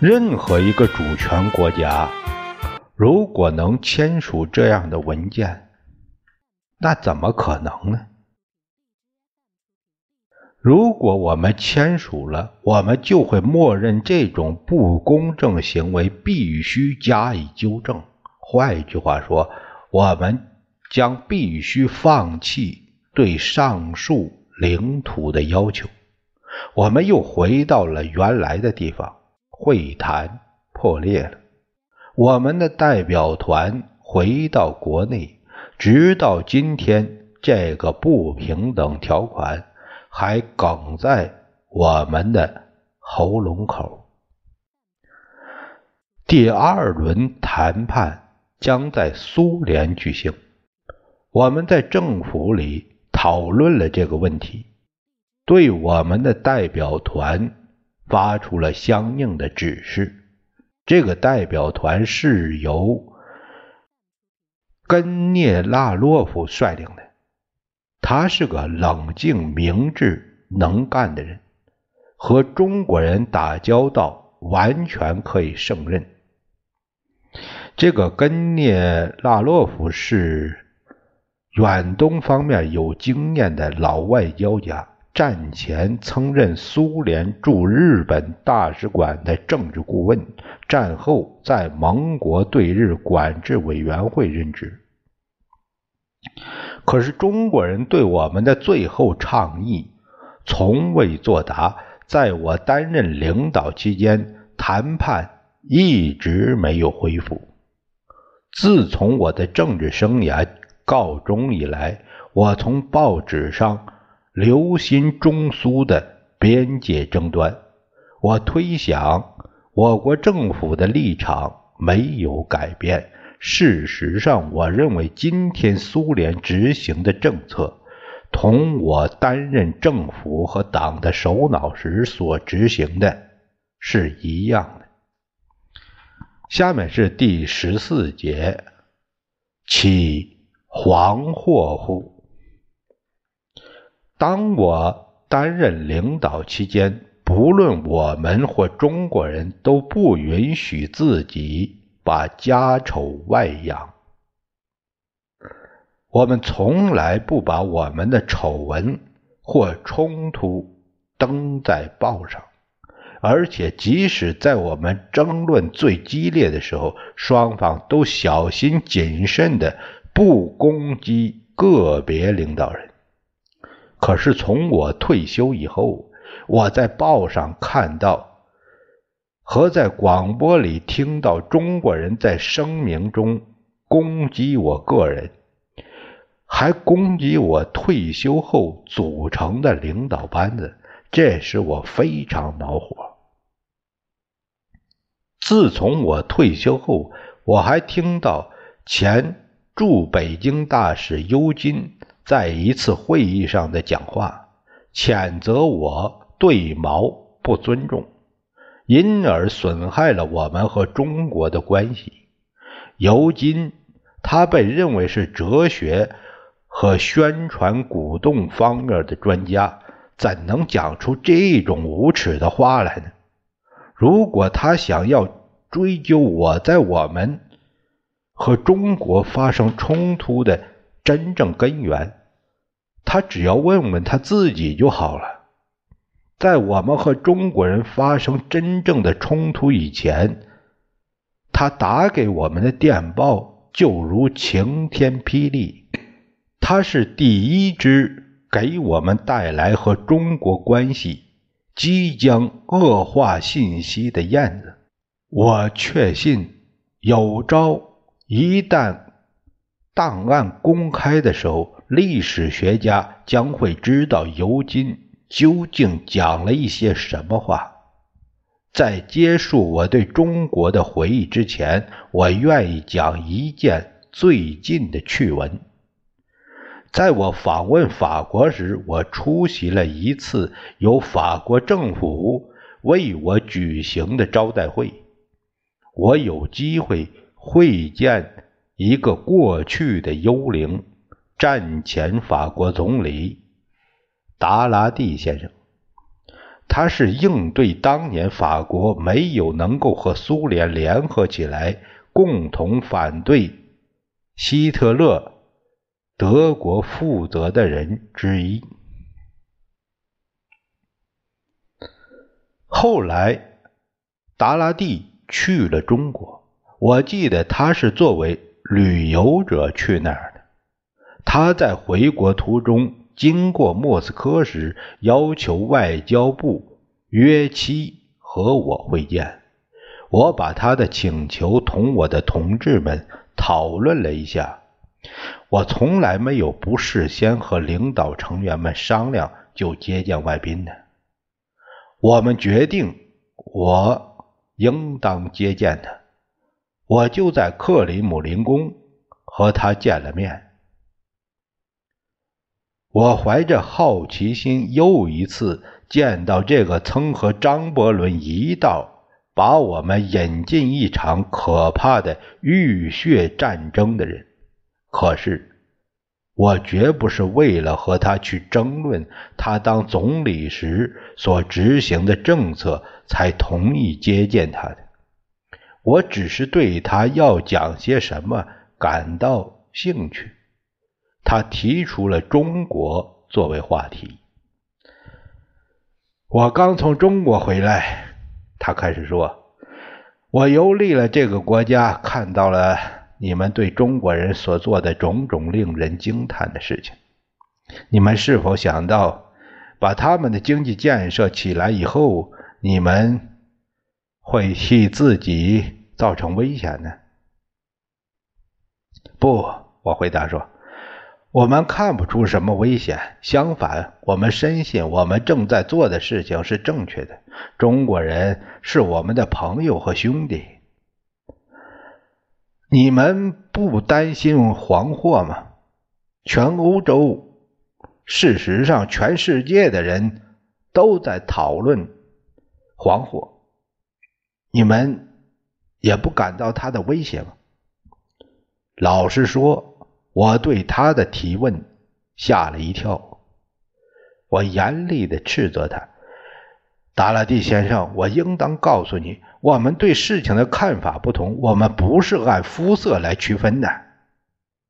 任何一个主权国家，如果能签署这样的文件，那怎么可能呢？如果我们签署了，我们就会默认这种不公正行为必须加以纠正。换一句话说，我们将必须放弃对上述领土的要求。我们又回到了原来的地方。会谈破裂了，我们的代表团回到国内，直到今天，这个不平等条款还梗在我们的喉咙口。第二轮谈判将在苏联举行，我们在政府里讨论了这个问题，对我们的代表团。发出了相应的指示。这个代表团是由根涅拉洛夫率领的，他是个冷静、明智、能干的人，和中国人打交道完全可以胜任。这个根涅拉洛夫是远东方面有经验的老外交家。战前曾任苏联驻日本大使馆的政治顾问，战后在盟国对日管制委员会任职。可是中国人对我们的最后倡议从未作答。在我担任领导期间，谈判一直没有恢复。自从我的政治生涯告终以来，我从报纸上。留心中苏的边界争端，我推想我国政府的立场没有改变。事实上，我认为今天苏联执行的政策，同我担任政府和党的首脑时所执行的是一样的。下面是第十四节，其惶惑乎？当我担任领导期间，不论我们或中国人都不允许自己把家丑外扬。我们从来不把我们的丑闻或冲突登在报上，而且即使在我们争论最激烈的时候，双方都小心谨慎的不攻击个别领导人。可是从我退休以后，我在报上看到和在广播里听到中国人在声明中攻击我个人，还攻击我退休后组成的领导班子，这使我非常恼火。自从我退休后，我还听到前驻北京大使尤金。在一次会议上的讲话，谴责我对毛不尊重，因而损害了我们和中国的关系。尤金，他被认为是哲学和宣传鼓动方面的专家，怎能讲出这种无耻的话来呢？如果他想要追究我在我们和中国发生冲突的真正根源，他只要问问他自己就好了。在我们和中国人发生真正的冲突以前，他打给我们的电报就如晴天霹雳。他是第一支给我们带来和中国关系即将恶化信息的燕子。我确信，有朝一旦档案公开的时候。历史学家将会知道尤金究竟讲了一些什么话。在结束我对中国的回忆之前，我愿意讲一件最近的趣闻。在我访问法国时，我出席了一次由法国政府为我举行的招待会。我有机会会见一个过去的幽灵——战前法国总理达拉蒂先生。他是应对当年法国没有能够和苏联联合起来共同反对希特勒。德国负责的人之一。后来，达拉蒂去了中国。我记得他是作为旅游者去那儿。他在回国途中经过莫斯科时，要求外交部约期和我会见。我把他的请求同我的同志们讨论了一下。我从来没有不事先和领导成员们商量就接见外宾的。我们决定，我应当接见他。我就在克里姆林宫和他见了面。我怀着好奇心，又一次见到这个曾和张伯伦一道把我们引进一场可怕的浴血战争的人。可是，我绝不是为了和他去争论他当总理时所执行的政策才同意接见他的。我只是对他要讲些什么感到兴趣。他提出了中国作为话题。我刚从中国回来，他开始说：“我游历了这个国家，看到了。”你们对中国人所做的种种令人惊叹的事情，你们是否想到，把他们的经济建设起来以后，你们会替自己造成危险呢？不，我回答说，我们看不出什么危险。相反，我们深信我们正在做的事情是正确的。中国人是我们的朋友和兄弟。你们不担心黄祸吗？全欧洲，事实上，全世界的人都在讨论黄祸。你们也不感到他的威胁吗？老实说，我对他的提问吓了一跳。我严厉的斥责他：“达拉蒂先生，我应当告诉你。”我们对事情的看法不同，我们不是按肤色来区分的。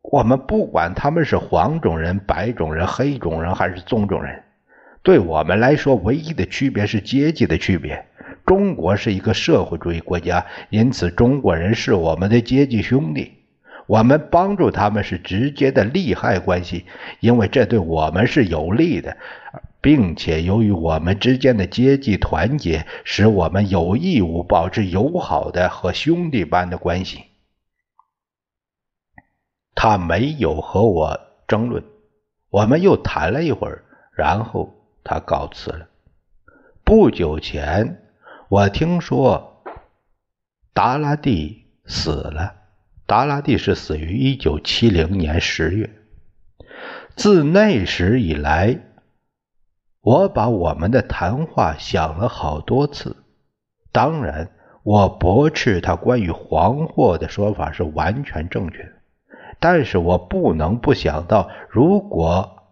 我们不管他们是黄种人、白种人、黑种人还是棕种人，对我们来说，唯一的区别是阶级的区别。中国是一个社会主义国家，因此中国人是我们的阶级兄弟。我们帮助他们是直接的利害关系，因为这对我们是有利的。并且，由于我们之间的阶级团结，使我们有义务保持友好的和兄弟般的关系。他没有和我争论，我们又谈了一会儿，然后他告辞了。不久前，我听说达拉蒂死了。达拉蒂是死于一九七零年十月。自那时以来。我把我们的谈话想了好多次，当然，我驳斥他关于黄祸的说法是完全正确的。但是我不能不想到，如果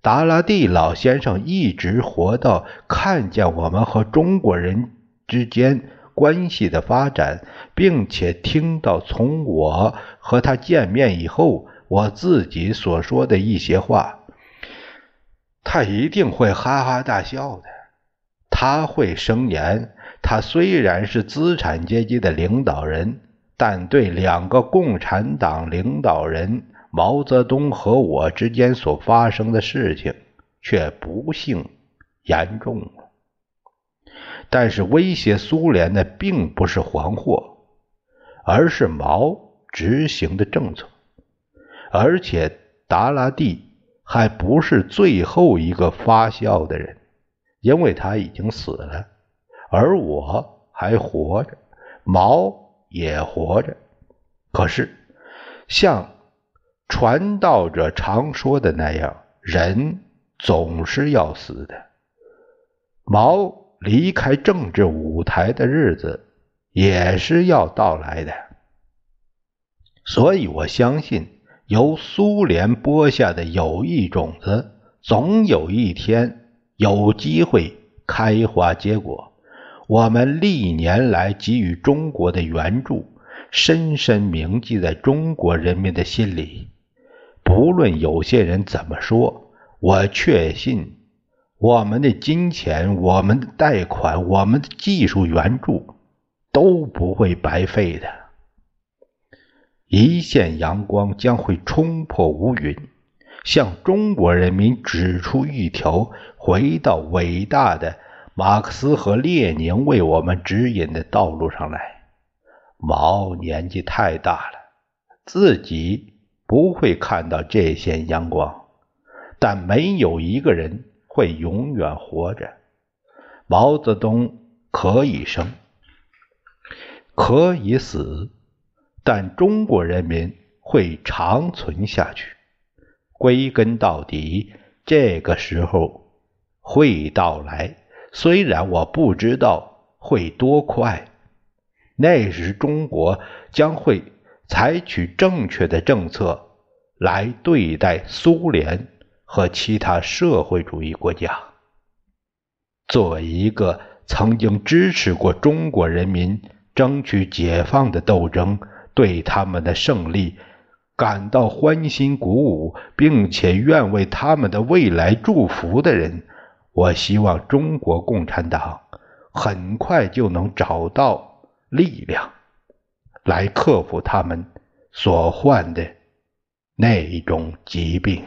达拉蒂老先生一直活到看见我们和中国人之间关系的发展，并且听到从我和他见面以后我自己所说的一些话。他一定会哈哈大笑的。他会声言，他虽然是资产阶级的领导人，但对两个共产党领导人毛泽东和我之间所发生的事情，却不幸严重了。但是威胁苏联的并不是黄祸，而是毛执行的政策，而且达拉蒂。还不是最后一个发笑的人，因为他已经死了，而我还。活着，毛也活着。可是，像传道者常说的那样，人总是要死的。毛离开政治舞台的日子也是要到来的。所以我相信，由苏联播下的友谊种子，总有一天有机会开花结果。我们历年来给予中国的援助。深深铭记在中国人民的心里。不论有些人怎么说，我确信，我们的金钱、我们的贷款、我们的技术援助都不会白费的。一线阳光将会冲破乌云，向中国人民指出一条回到伟大的马克思和列宁为我们指引的道路上来。毛年纪太大了，自己不会看到这线阳光，但没有一个人会永远活着。毛泽东可以生，可以死，但中国人民会长存下去。归根到底，这个时候会到来，虽然我不知道会多快。那时，中国将会采取正确的政策来对待苏联和其他社会主义国家。作为一个曾经支持过中国人民争取解放的斗争，对他们的胜利感到欢欣鼓舞，并且愿为他们的未来祝福的人，我希望中国共产党很快就能找到。力量来克服他们所患的那种疾病。